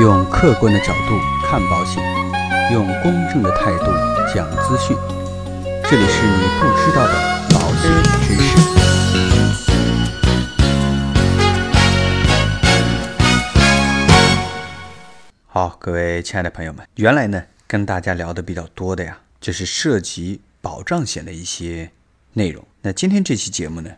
用客观的角度看保险，用公正的态度讲资讯。这里是你不知道的保险知识。好，各位亲爱的朋友们，原来呢跟大家聊的比较多的呀，就是涉及保障险的一些内容。那今天这期节目呢，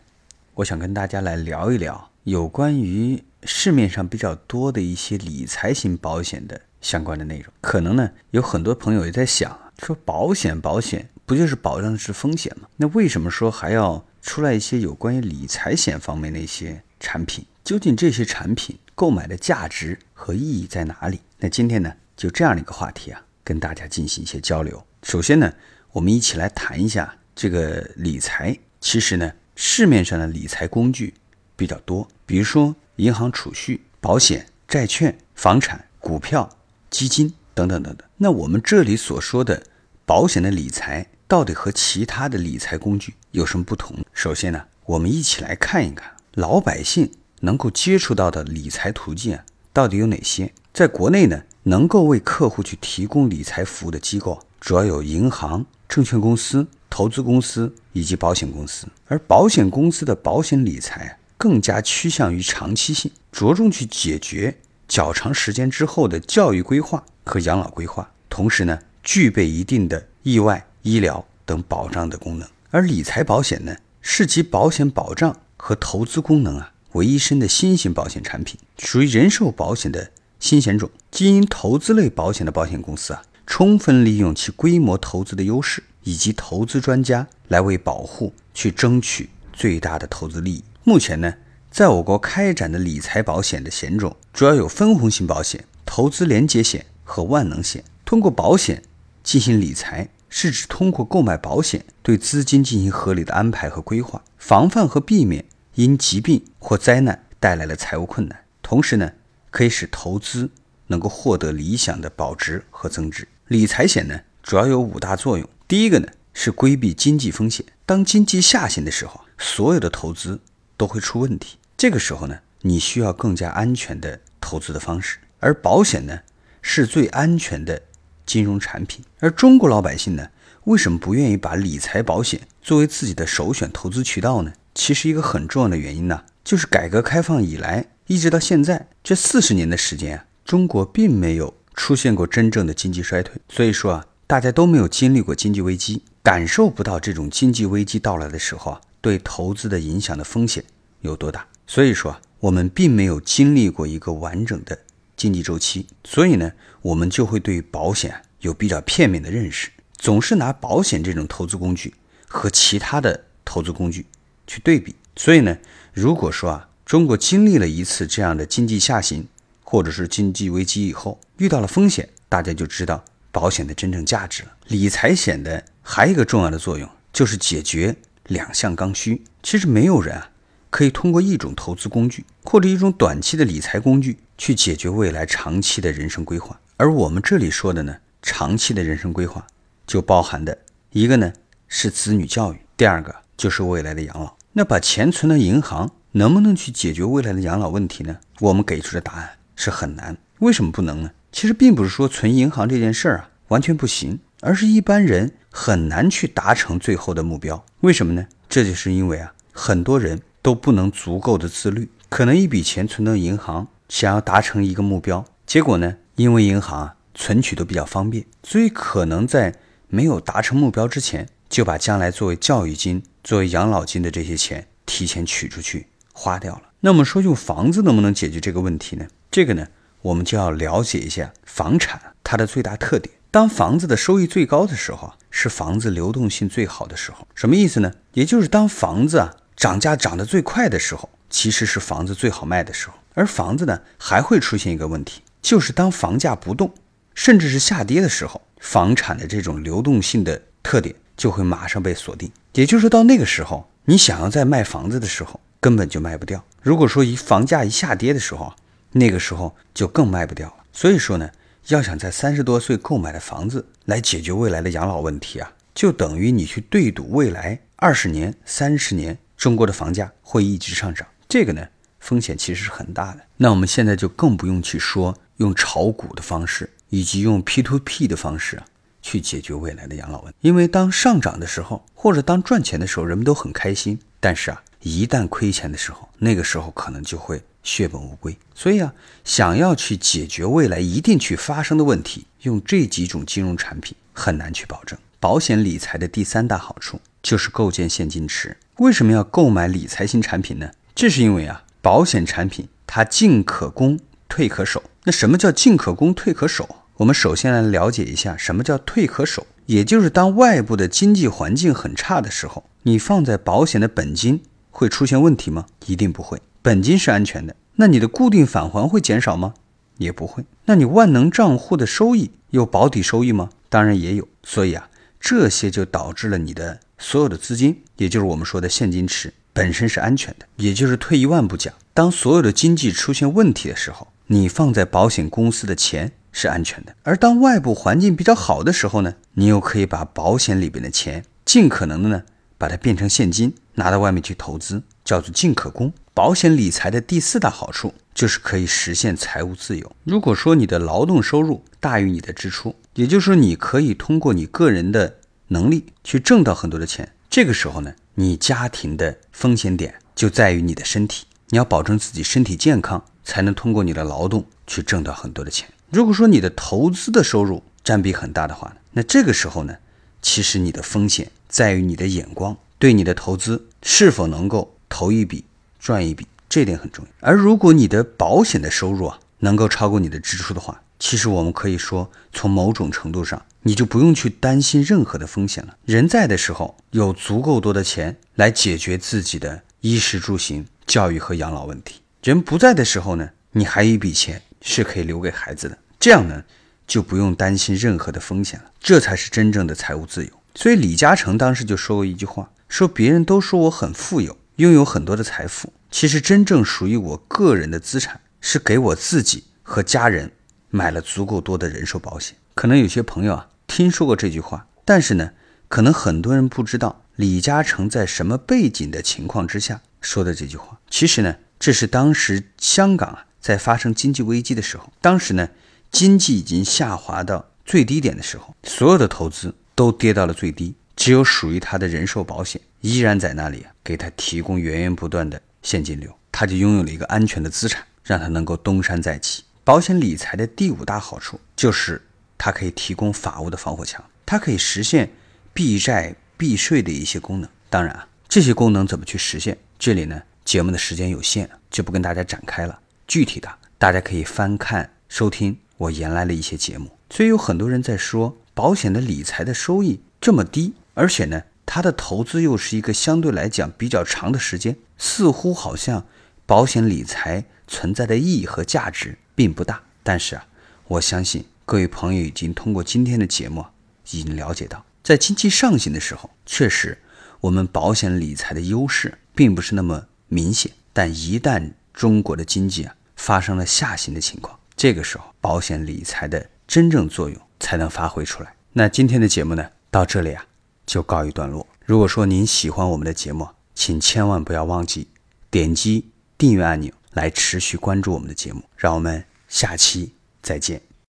我想跟大家来聊一聊有关于市面上比较多的一些理财型保险的相关的内容。可能呢有很多朋友也在想，说保险保险不就是保障的是风险吗？那为什么说还要出来一些有关于理财险方面的一些产品？究竟这些产品购买的价值和意义在哪里？那今天呢就这样的一个话题啊，跟大家进行一些交流。首先呢，我们一起来谈一下这个理财。其实呢，市面上的理财工具比较多，比如说银行储蓄、保险、债券、房产、股票、基金等等等等。那我们这里所说的保险的理财，到底和其他的理财工具有什么不同？首先呢，我们一起来看一看老百姓能够接触到的理财途径啊，到底有哪些？在国内呢，能够为客户去提供理财服务的机构，主要有银行、证券公司。投资公司以及保险公司，而保险公司的保险理财更加趋向于长期性，着重去解决较长时间之后的教育规划和养老规划，同时呢，具备一定的意外、医疗等保障的功能。而理财保险呢，是集保险保障和投资功能啊为一身的新型保险产品，属于人寿保险的新险种。经营投资类保险的保险公司啊，充分利用其规模投资的优势。以及投资专家来为保护去争取最大的投资利益。目前呢，在我国开展的理财保险的险种主要有分红型保险、投资连结险和万能险。通过保险进行理财，是指通过购买保险对资金进行合理的安排和规划，防范和避免因疾病或灾难带来的财务困难，同时呢，可以使投资能够获得理想的保值和增值。理财险呢，主要有五大作用。第一个呢是规避经济风险。当经济下行的时候，所有的投资都会出问题。这个时候呢，你需要更加安全的投资的方式。而保险呢，是最安全的金融产品。而中国老百姓呢，为什么不愿意把理财保险作为自己的首选投资渠道呢？其实一个很重要的原因呢，就是改革开放以来一直到现在这四十年的时间啊，中国并没有出现过真正的经济衰退。所以说啊。大家都没有经历过经济危机，感受不到这种经济危机到来的时候啊，对投资的影响的风险有多大。所以说，我们并没有经历过一个完整的经济周期，所以呢，我们就会对保险有比较片面的认识，总是拿保险这种投资工具和其他的投资工具去对比。所以呢，如果说啊，中国经历了一次这样的经济下行或者是经济危机以后，遇到了风险，大家就知道。保险的真正价值了。理财险的还有一个重要的作用，就是解决两项刚需。其实没有人啊，可以通过一种投资工具或者一种短期的理财工具去解决未来长期的人生规划。而我们这里说的呢，长期的人生规划就包含的一个呢是子女教育，第二个就是未来的养老。那把钱存到银行，能不能去解决未来的养老问题呢？我们给出的答案是很难。为什么不能呢？其实并不是说存银行这件事儿啊完全不行，而是一般人很难去达成最后的目标。为什么呢？这就是因为啊，很多人都不能足够的自律，可能一笔钱存到银行，想要达成一个目标，结果呢，因为银行啊存取都比较方便，所以可能在没有达成目标之前，就把将来作为教育金、作为养老金的这些钱提前取出去花掉了。那么说用房子能不能解决这个问题呢？这个呢？我们就要了解一下房产它的最大特点。当房子的收益最高的时候，是房子流动性最好的时候。什么意思呢？也就是当房子啊涨价涨得最快的时候，其实是房子最好卖的时候。而房子呢，还会出现一个问题，就是当房价不动，甚至是下跌的时候，房产的这种流动性的特点就会马上被锁定。也就是到那个时候，你想要再卖房子的时候，根本就卖不掉。如果说一房价一下跌的时候，那个时候就更卖不掉了。所以说呢，要想在三十多岁购买的房子来解决未来的养老问题啊，就等于你去对赌未来二十年、三十年中国的房价会一直上涨。这个呢，风险其实是很大的。那我们现在就更不用去说用炒股的方式，以及用 P to P 的方式啊，去解决未来的养老问题。因为当上涨的时候，或者当赚钱的时候，人们都很开心。但是啊，一旦亏钱的时候，那个时候可能就会血本无归。所以啊，想要去解决未来一定去发生的问题，用这几种金融产品很难去保证。保险理财的第三大好处就是构建现金池。为什么要购买理财型产品呢？这是因为啊，保险产品它进可攻，退可守。那什么叫进可攻，退可守？我们首先来了解一下什么叫退可守，也就是当外部的经济环境很差的时候，你放在保险的本金会出现问题吗？一定不会，本金是安全的。那你的固定返还会减少吗？也不会。那你万能账户的收益有保底收益吗？当然也有。所以啊。这些就导致了你的所有的资金，也就是我们说的现金池本身是安全的。也就是退一万步讲，当所有的经济出现问题的时候，你放在保险公司的钱是安全的；而当外部环境比较好的时候呢，你又可以把保险里边的钱尽可能的呢把它变成现金，拿到外面去投资，叫做进可攻。保险理财的第四大好处就是可以实现财务自由。如果说你的劳动收入大于你的支出，也就是说你可以通过你个人的能力去挣到很多的钱，这个时候呢，你家庭的风险点就在于你的身体，你要保证自己身体健康，才能通过你的劳动去挣到很多的钱。如果说你的投资的收入占比很大的话，那这个时候呢，其实你的风险在于你的眼光，对你的投资是否能够投一笔。赚一笔，这点很重要。而如果你的保险的收入啊能够超过你的支出的话，其实我们可以说，从某种程度上，你就不用去担心任何的风险了。人在的时候，有足够多的钱来解决自己的衣食住行、教育和养老问题；人不在的时候呢，你还有一笔钱是可以留给孩子的。这样呢，就不用担心任何的风险了。这才是真正的财务自由。所以李嘉诚当时就说过一句话：说别人都说我很富有。拥有很多的财富，其实真正属于我个人的资产是给我自己和家人买了足够多的人寿保险。可能有些朋友啊听说过这句话，但是呢，可能很多人不知道李嘉诚在什么背景的情况之下说的这句话。其实呢，这是当时香港啊在发生经济危机的时候，当时呢经济已经下滑到最低点的时候，所有的投资都跌到了最低。只有属于他的人寿保险依然在那里，给他提供源源不断的现金流，他就拥有了一个安全的资产，让他能够东山再起。保险理财的第五大好处就是它可以提供法务的防火墙，它可以实现避债避税的一些功能。当然啊，这些功能怎么去实现？这里呢，节目的时间有限，就不跟大家展开了。具体的，大家可以翻看收听我原来的一些节目。所以有很多人在说，保险的理财的收益这么低。而且呢，它的投资又是一个相对来讲比较长的时间，似乎好像保险理财存在的意义和价值并不大。但是啊，我相信各位朋友已经通过今天的节目已经了解到，在经济上行的时候，确实我们保险理财的优势并不是那么明显。但一旦中国的经济啊发生了下行的情况，这个时候保险理财的真正作用才能发挥出来。那今天的节目呢，到这里啊。就告一段落。如果说您喜欢我们的节目，请千万不要忘记点击订阅按钮来持续关注我们的节目。让我们下期再见。